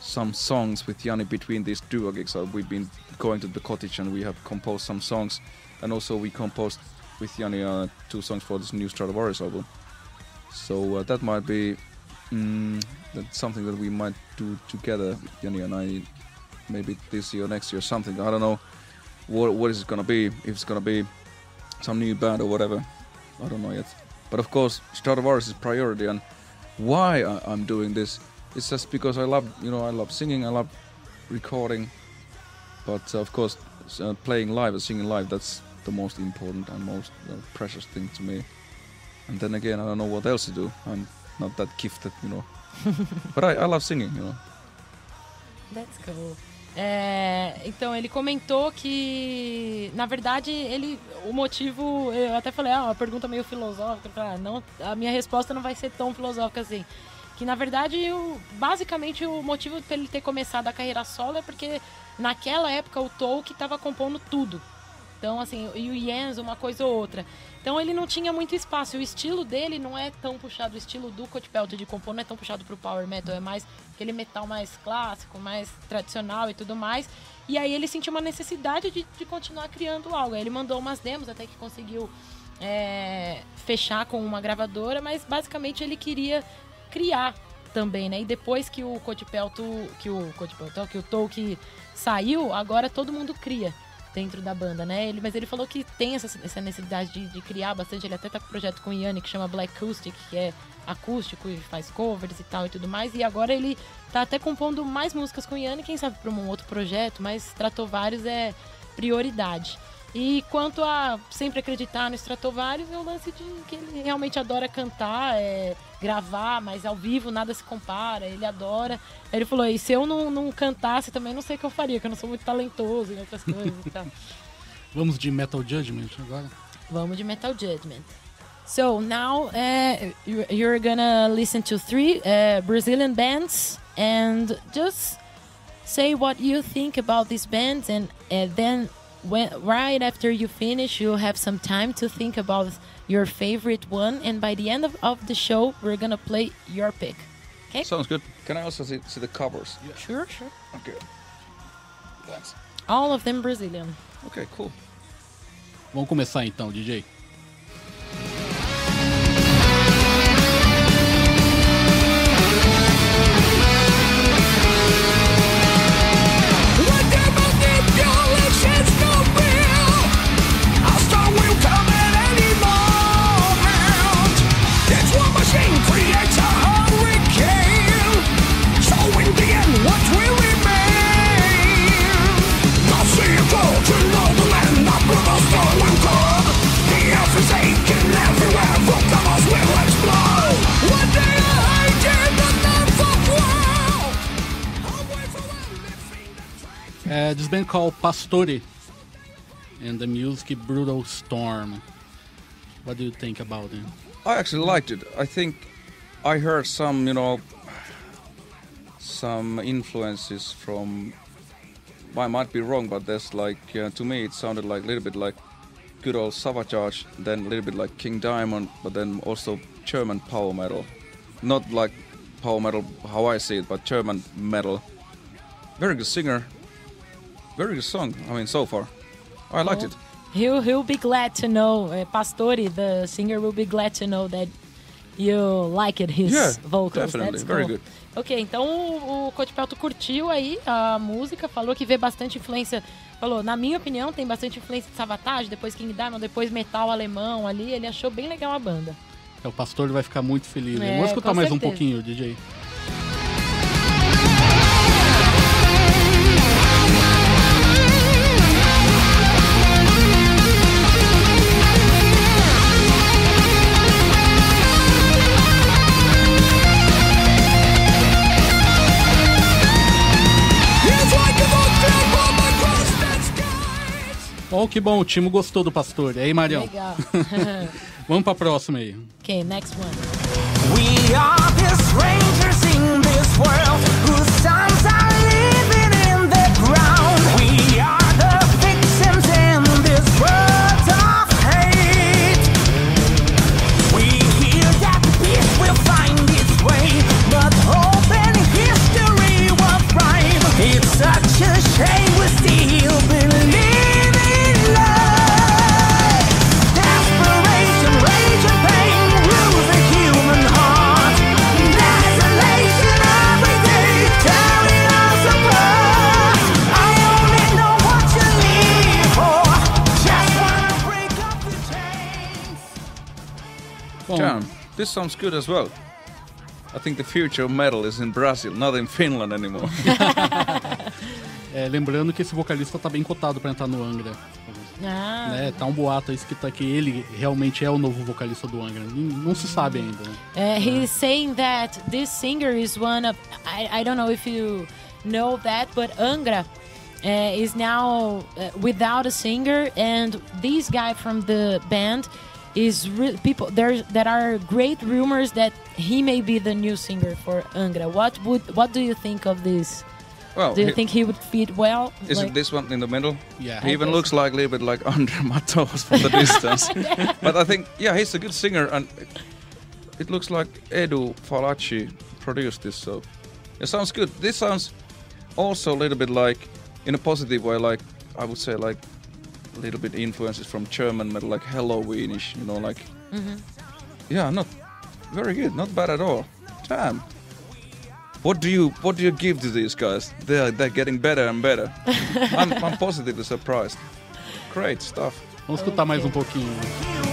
Speaker 1: some songs with Jani between these duo gigs. So we've been going to the cottage and we have composed some songs, and also we composed with Jani uh, two songs for this new Stratovarius album. So uh, that might be mm, that's something that we might do together, Jani and I, maybe this year, next year, something. I don't know what what is it gonna be. If it's gonna be some new band or whatever, I don't know yet. But of course, Stratovarius is priority, and why I, I'm doing this is just because I love, you know, I love singing, I love recording, but uh, of course, uh, playing live and singing live, that's the most important and most uh, precious thing to me. And then again, I don't know what else to do. I'm not that gifted, you know. but I, I love singing, you know.
Speaker 4: That's cool. É, então ele comentou que, na verdade, ele o motivo, eu até falei, ah, uma pergunta meio filosófica, ah, não, a minha resposta não vai ser tão filosófica assim. Que na verdade, basicamente, o motivo para ele ter começado a carreira solo é porque naquela época o Tolkien estava compondo tudo. Então, assim, e o Jens, uma coisa ou outra. Então ele não tinha muito espaço. O estilo dele não é tão puxado, o estilo do Cotpelt de compor não é tão puxado pro power metal, é mais aquele metal mais clássico, mais tradicional e tudo mais. E aí ele sentiu uma necessidade de, de continuar criando algo. Aí ele mandou umas demos até que conseguiu é, fechar com uma gravadora, mas basicamente ele queria criar também, né? E depois que o Cotipelto, que o Cotipelto, que o Tolkien saiu, agora todo mundo cria dentro da banda, né? Ele, mas ele falou que tem essa, essa necessidade de, de, criar bastante. Ele até tá com um projeto com o Yanni que chama Black Acoustic, que é acústico e faz covers e tal e tudo mais. E agora ele tá até compondo mais músicas com o Yanni, quem sabe para um outro projeto, mas tratou vários é prioridade. E quanto a sempre acreditar no Stratovarius, é o lance de que ele realmente adora cantar, é, gravar, mas ao vivo nada se compara, ele adora. Ele falou, e se eu não, não cantasse também não sei o que eu faria, que eu não sou muito talentoso em outras coisas e tal.
Speaker 3: Vamos de Metal Judgment agora?
Speaker 4: Vamos de Metal Judgment. So now uh, you're gonna listen to three uh, Brazilian bands and just say what you think about these bands and uh, then when right after you finish, you'll have some time to think about your favorite one, and by the end of, of the show, we're gonna play your pick. Okay?
Speaker 1: Sounds good. Can I also see, see the covers?
Speaker 4: Yeah. Sure, sure.
Speaker 1: Okay. Thanks.
Speaker 4: All of them Brazilian.
Speaker 1: Okay, cool.
Speaker 3: Vamos começar então, DJ. Band called Pastore and the music Brutal Storm. What do you think about it?
Speaker 1: I actually liked it. I think I heard some, you know, some influences from. I might be wrong, but there's like uh, to me it sounded like a little bit like good old Savatage, then a little bit like King Diamond, but then also German power metal. Not like power metal how I see it, but German metal. Very good singer, very good song. I mean, so far, I liked it.
Speaker 4: He'll he'll be glad to know. Uh, Pastori, the singer, will be glad to know that you liked his
Speaker 1: yeah,
Speaker 4: vocals.
Speaker 1: Definitely,
Speaker 4: That's
Speaker 1: very
Speaker 4: cool.
Speaker 1: good.
Speaker 4: Ok, então o, o Cotipelto curtiu aí a música, falou que vê bastante influência. Falou, na minha opinião, tem bastante influência de Savatage, depois King Diamond, depois metal alemão ali. Ele achou bem legal a banda.
Speaker 3: É, o pastor vai ficar muito feliz.
Speaker 4: É,
Speaker 3: Vamos escutar mais
Speaker 4: certeza.
Speaker 3: um pouquinho, DJ. Oh, que bom, o time gostou do pastor. E aí, Marião?
Speaker 4: Legal.
Speaker 3: Vamos pra próxima aí.
Speaker 4: ok, next one.
Speaker 5: We are the strangers in this world
Speaker 3: Bom,
Speaker 1: Damn, this sounds good as well. I think the future of metal is in Brazil, not in Finland anymore.
Speaker 3: é, lembrando que esse vocalista tá bem cotado pra entrar no Angra.
Speaker 4: Ah,
Speaker 3: Né? Tá um boato aí que, tá, que ele realmente é o novo vocalista do Angra. Não, não se sabe ainda. Né?
Speaker 4: Uh, he's saying that this singer is one of I, I don't know if you know that, but Angra uh, is now uh, without a singer, and this guy from the band is re- people there. There are great rumors that he may be the new singer for Angra. What would what do you think of this?
Speaker 1: Well,
Speaker 4: Do you
Speaker 1: he-
Speaker 4: think he would fit well?
Speaker 1: isn't
Speaker 4: Like-
Speaker 1: this one in the middle?
Speaker 3: Yeah.
Speaker 1: He even
Speaker 4: guess
Speaker 1: looks like a little bit like Andre Matos from the distance. but I think, yeah, he's a good singer, and it looks like Edu Falaschi produced this, so it sounds good. This sounds also a little bit like, in a positive way, like I would say, like a little bit influences from German metal, like Helloweenish, you know, like yeah, not very good, not bad at all. Damn. What do you what do you give to these guys? They're they're getting better and better. I'm, I'm positively surprised. Great stuff.
Speaker 3: Vamos escutar mais um pouquinho.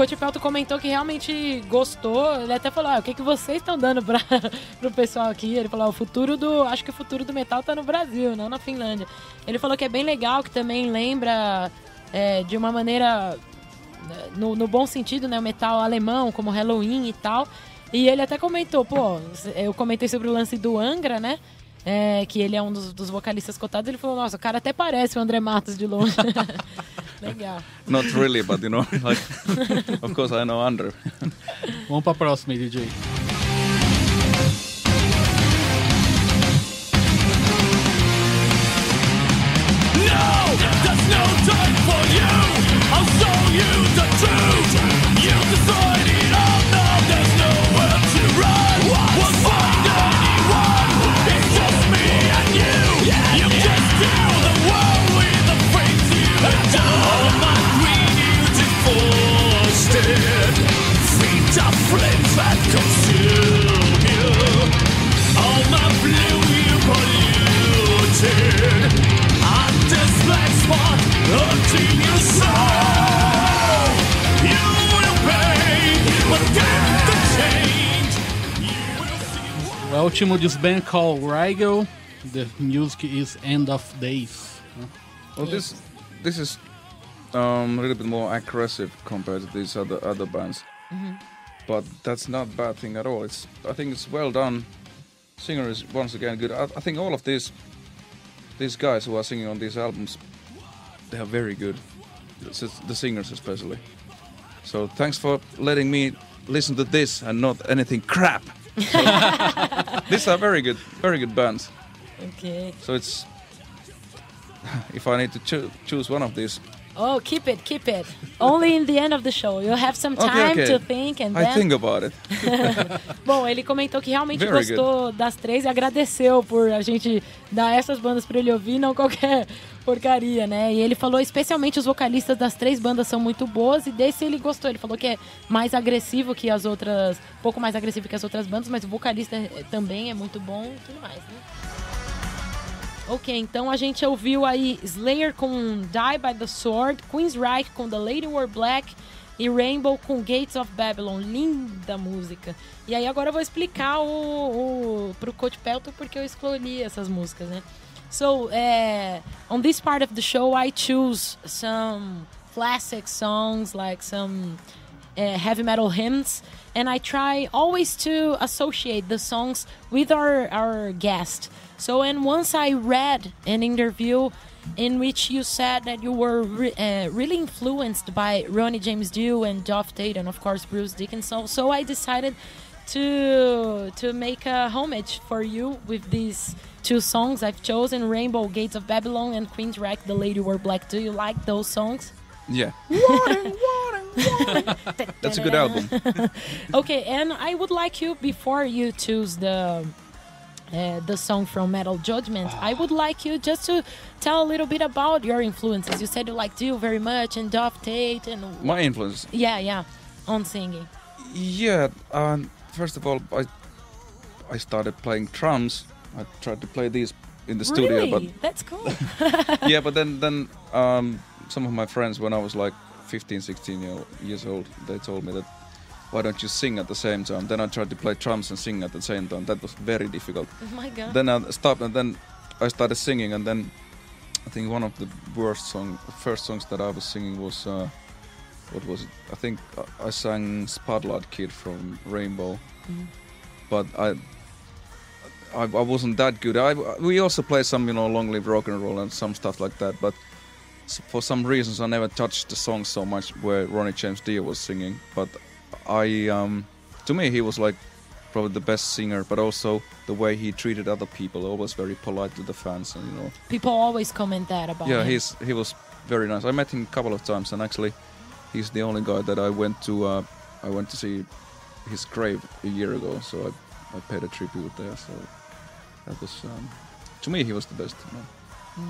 Speaker 4: Coach Pelto comentou que realmente gostou. Ele até falou: ah, o que, que vocês estão dando para pro pessoal aqui? Ele falou: "Ah, o futuro do. Acho que o futuro do metal tá no Brasil, não na Finlândia. Ele falou que é bem legal, que também lembra é, de uma maneira. No, no bom sentido, né? O metal alemão, como Halloween e tal. E ele até comentou: pô, eu comentei sobre o lance do Angra, né? É, que ele é um dos, dos vocalistas cotados. Ele falou: nossa, o cara até parece o André Matos de longe. legal.
Speaker 1: Not really, but you know, like of course I know Andre.
Speaker 3: Vamos pra próxima aí, DJ.
Speaker 6: There's no time for you. I'll show you the truth. You decided black spot hurting soul. You will pay, but get the change. You will see.
Speaker 3: O último disband called Rigel. The music is End of Days.
Speaker 1: Well, this this is um, a little bit more aggressive compared to these other other bands, but that's not a bad thing at all. It's I think it's well done. Singer is once again good. I, I think all of these these guys who are singing on these albums, they are very good. The singers especially. So thanks for letting me listen to this and not anything crap. these are very good, very good bands.
Speaker 4: Ok.
Speaker 1: So it's if I need to choo- choose one of these,
Speaker 4: Oh, keep it, keep it. Only in the end of the show. You'll have some time
Speaker 1: okay.
Speaker 4: to think and
Speaker 1: I
Speaker 4: then.
Speaker 1: think about it.
Speaker 4: Bom, ele comentou que realmente
Speaker 1: Very
Speaker 4: gostou das três e agradeceu por a gente dar essas bandas pra ele ouvir, não qualquer porcaria, né? E ele falou especialmente os vocalistas das três bandas são muito boas e desse ele gostou. Ele falou que é mais agressivo que as outras, um pouco mais agressivo que as outras bandas, mas o vocalista é- também é muito bom e tudo mais, né? Ok, então a gente ouviu aí Slayer com Die by the Sword, Queensryche com The Lady Wore Black e Rainbow com Gates of Babylon. Linda música. E aí agora eu vou explicar o, o pro Coach Pelton porque eu escolhi essas músicas, né? So, uh, on this part of the show, I choose some classic songs, like some uh, heavy metal hymns, and I try always to associate the songs with our, our guest. So, and once I read an interview in which you said that you were re- uh, really influenced by Ronnie James Dio and Geoff Tate, and of course Bruce Dickinson. So I decided to to make a homage for you with these two songs I've chosen: Rainbow Gates of Babylon and Queensryche, The Lady Wore Black. Do you like those songs?
Speaker 1: Yeah. That's a good album.
Speaker 4: Okay, and I would like you before you choose the uh, the song from Metal Judgment. I would like you just to tell a little bit about your influences. You said you like Dio very much and Geoff Tate and
Speaker 1: My influence.
Speaker 4: yeah, yeah. on singing?
Speaker 1: Yeah, um, first of all, I I started playing drums. I tried to play these in the studio,
Speaker 4: really?
Speaker 1: but
Speaker 4: That's cool.
Speaker 1: yeah, but then then um, some of my friends, when I was like 15, 16 year, years old, they told me that why don't you sing at the same time? Then I tried to play drums and sing at the same time. That was very difficult.
Speaker 4: oh my god.
Speaker 1: Then I stopped, and then I started singing, and then I think one of the worst song, first songs that I was singing was uh, what was it? I think I- I sang Spotlight Kid from Rainbow, but I. I, I wasn't that good. I, we also played some, you know, long live rock and roll and some stuff like that. But for some reasons, I never touched the song so much where Ronnie James Dio was singing. But I, um, to me, he was like probably the best singer. But also the way he treated other people, always very polite to the fans, and you know,
Speaker 4: People always comment that about
Speaker 1: yeah,
Speaker 4: him.
Speaker 1: he's he was very nice. I met him a couple of times, and actually, he's the only guy that I went to. Uh, I went to see his grave a year ago, so I, I paid a tribute there. So that was um, to me he was the best. You know.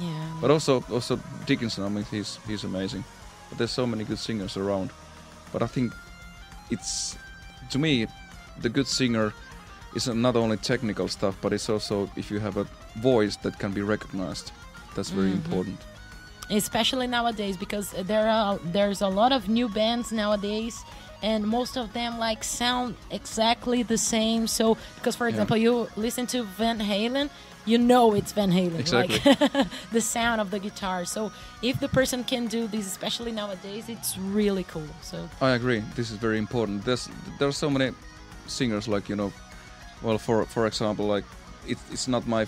Speaker 4: Yeah.
Speaker 1: But also also Dickinson. I mean, he's he's amazing. But there's so many good singers around. But I think it's to me the good singer is not only technical stuff, but it's also if you have a voice that can be recognized. That's very important.
Speaker 4: Especially nowadays because there are there's a lot of new bands nowadays and most of them like sound exactly the same so because for example you listen to van halen you know it's van halen
Speaker 1: Exactly.
Speaker 4: like the sound of the guitar so if the person can do this especially nowadays it's really cool so
Speaker 1: I agree. This is very important. There's there are so many singers like you know, well for for example like it, it's not my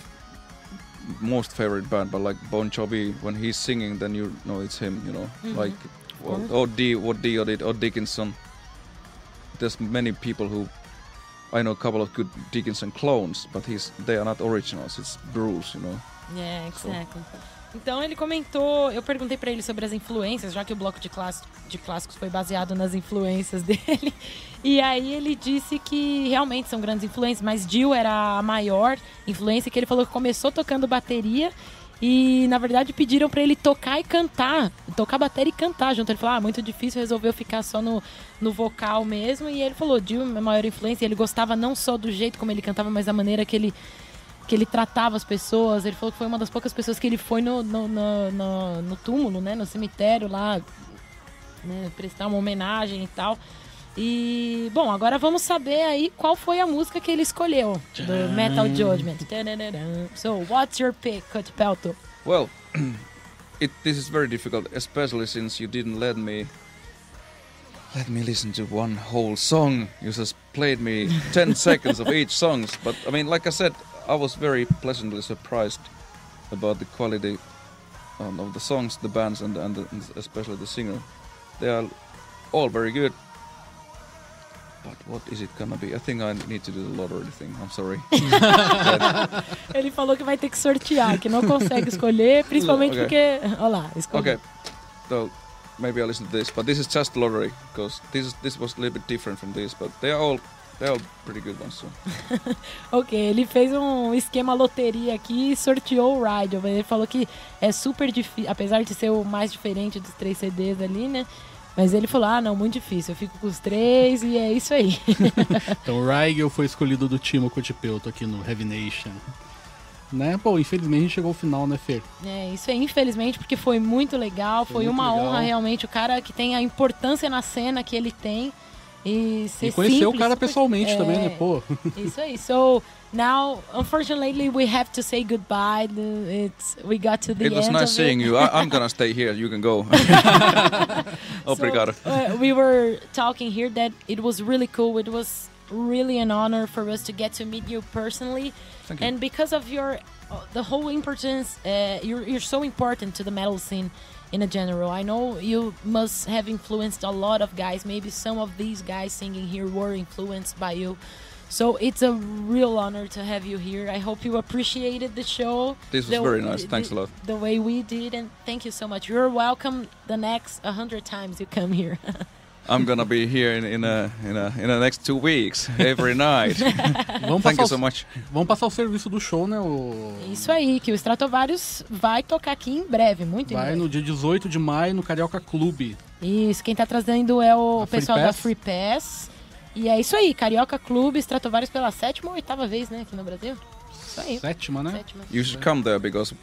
Speaker 1: most favorite band, but like Bon Jovi when he's singing, then you know it's him. You know, mm-hmm. like well, or D what Dio did or Dickinson. There's many people who I know a couple of good Dickinson clones, but he's they are not originals. It's Bruce, you know.
Speaker 4: Yeah, exactly. Então ele comentou, eu perguntei para ele sobre as influências, já que o bloco de, clássico, de clássicos foi baseado nas influências dele. E aí ele disse que realmente são grandes influências, mas Dio era a maior influência, que ele falou que começou tocando bateria e na verdade pediram pra ele tocar e cantar, tocar bateria e cantar junto. Ele falou: "Ah, muito difícil, resolveu ficar só no, no vocal mesmo". E ele falou: "Dio é a maior influência". Ele gostava não só do jeito como ele cantava, mas da maneira que ele que ele tratava as pessoas. Ele falou que foi uma das poucas pessoas que ele foi no, no, no, no- no túmulo, né? No cemitério lá, né, prestar uma homenagem e tal. E, bom, agora vamos saber aí qual foi a música que ele escolheu do Metal Judgment. So, what's your pick, Cut Pelto?
Speaker 1: Well, it this is very difficult, especially since you didn't let me let me listen to one whole song. You just played me ten seconds of each songs. But I mean, like I said, I was very pleasantly surprised about the quality um, of the songs, the bands, and and, and especially the singer. They are all very good. But what is it gonna be? I think I need to do the lottery thing. I'm sorry.
Speaker 4: Ele falou que vai ter que sortear, que não consegue escolher, principalmente
Speaker 1: Ok.
Speaker 4: porque. Olha lá, escolheu.
Speaker 1: Okay, so maybe I'll listen to this, but this is just lottery because this is this was a little bit different from this, but they are all they are all pretty good ones. So.
Speaker 4: Ok, ele fez um esquema loteria aqui e sorteou o Ride. Ele falou que é super difícil, apesar de ser o mais diferente dos três CDs ali, né? Mas ele falou: ah, não, muito difícil. Eu fico com os três e é isso aí.
Speaker 3: Então o Rigel foi escolhido do Timo Cotipelto aqui no Heavy Nation. Né? Pô, infelizmente a gente chegou ao final, né, Fer?
Speaker 4: é isso aí, infelizmente, porque foi muito legal. Foi,
Speaker 3: Foi muito
Speaker 4: uma
Speaker 3: legal.
Speaker 4: honra realmente. O cara que tem a importância na cena que ele tem. E
Speaker 3: E conhecer o
Speaker 4: simples,
Speaker 3: cara
Speaker 4: super-
Speaker 3: pessoalmente
Speaker 4: é,
Speaker 3: também, né? Pô.
Speaker 4: Isso aí. So now, unfortunately, we have to say goodbye. It's we got to the
Speaker 1: It was nice seeing
Speaker 4: it.
Speaker 1: you. I, I'm gonna stay here. You can go. Obrigado.
Speaker 4: So, uh, we were talking here that it was really cool. It was really an honor for us to get to meet you personally,
Speaker 1: Thank you.
Speaker 4: and because of your uh, the whole importance, uh, you're you're so important to the metal scene in a general. I know you must have influenced a lot of guys. Maybe some of these guys singing here were influenced by you. So it's a real honor to have you here. I hope you appreciated the show.
Speaker 1: This was
Speaker 4: the-
Speaker 1: very nice.
Speaker 4: the-
Speaker 1: Thanks a lot.
Speaker 4: The way we did, and thank you so much. You're welcome the next a hundred times you come here.
Speaker 1: I'm gonna be here in, in a in a in the next two weeks every night.
Speaker 3: Vamos
Speaker 1: Thank you so much.
Speaker 3: vamos passar o serviço do show, né? O...
Speaker 4: Isso aí, que o Stratovarius vai tocar aqui em breve, muito em
Speaker 3: Vai
Speaker 4: breve.
Speaker 3: no dia 18 de maio no Carioca Clube.
Speaker 4: Isso, quem tá trazendo é o
Speaker 3: A Free
Speaker 4: pessoal da
Speaker 3: Pass?
Speaker 4: Free Pass. E é isso aí, Carioca Clube, Stratovarius pela sétima ou oitava vez, né, aqui no Brasil. Isso aí.
Speaker 3: Sétima, né?
Speaker 4: Sétima.
Speaker 1: You should come there because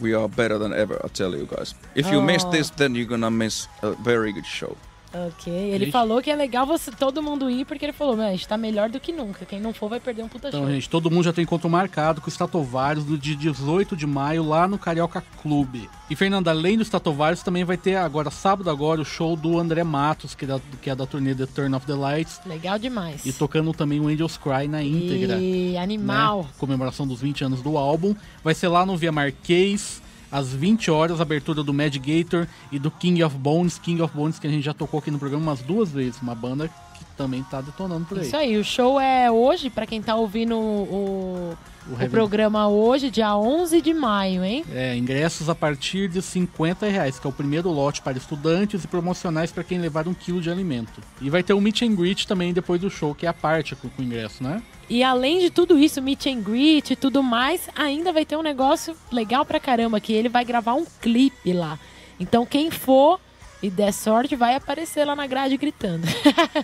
Speaker 1: we are better than ever, I tell you guys. If you miss
Speaker 4: Oh.
Speaker 1: this, then you're gonna miss a very good show.
Speaker 4: Ok, ele falou que é legal você, todo mundo ir, porque ele falou, meu, a gente tá melhor do que nunca. Quem não for vai perder um puta
Speaker 3: Então,
Speaker 4: show.
Speaker 3: gente, todo mundo já tem encontro marcado com o Stratovarius no dia 18 de maio lá no Carioca Clube. E, Fernanda, além do Stratovarius, também vai ter agora, sábado agora, o show do André Matos, que é da, que é da turnê The Turn of the Lights.
Speaker 4: Legal demais.
Speaker 3: E tocando também o Angels Cry na íntegra.
Speaker 4: E animal.
Speaker 3: né? Comemoração dos 20 anos do álbum. Vai ser lá no Via Marquês, às 20 horas, abertura do Mad Gator e do King of Bones. King of Bones, que a gente já tocou aqui no programa umas duas vezes. Uma banda que também tá detonando por aí.
Speaker 4: Isso aí, o show é hoje, pra quem tá ouvindo o,
Speaker 3: O
Speaker 4: o programa hoje, dia 11 de maio, hein?
Speaker 3: É, ingressos a partir de 50 reais, que é o primeiro lote para estudantes e promocionais para quem levar um quilo de alimento. E vai ter um meet and greet também depois do show, que é a parte com, com o ingresso, né?
Speaker 4: E além de tudo isso, meet and greet e tudo mais, ainda vai ter um negócio legal pra caramba, que ele vai gravar um clipe lá. Então quem for e der sorte vai aparecer lá na grade gritando.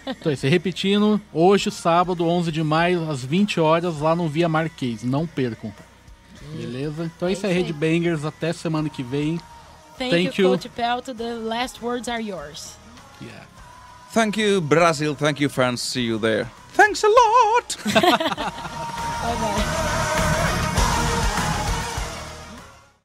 Speaker 3: Então, esse repetindo, hoje, sábado, 11 de maio, às 20 horas, lá no Via Marquês. Não percam. Beleza? Então,
Speaker 4: É
Speaker 3: isso é
Speaker 4: aí.
Speaker 3: Red Bangers. Até semana que vem.
Speaker 4: Thank,
Speaker 3: Thank
Speaker 4: you,
Speaker 3: you.
Speaker 4: Coach Pelto. The last words are yours.
Speaker 3: Yeah.
Speaker 1: Thank you, Brazil. Thank you, fans. See you there. Thanks a lot!
Speaker 4: Bye bye.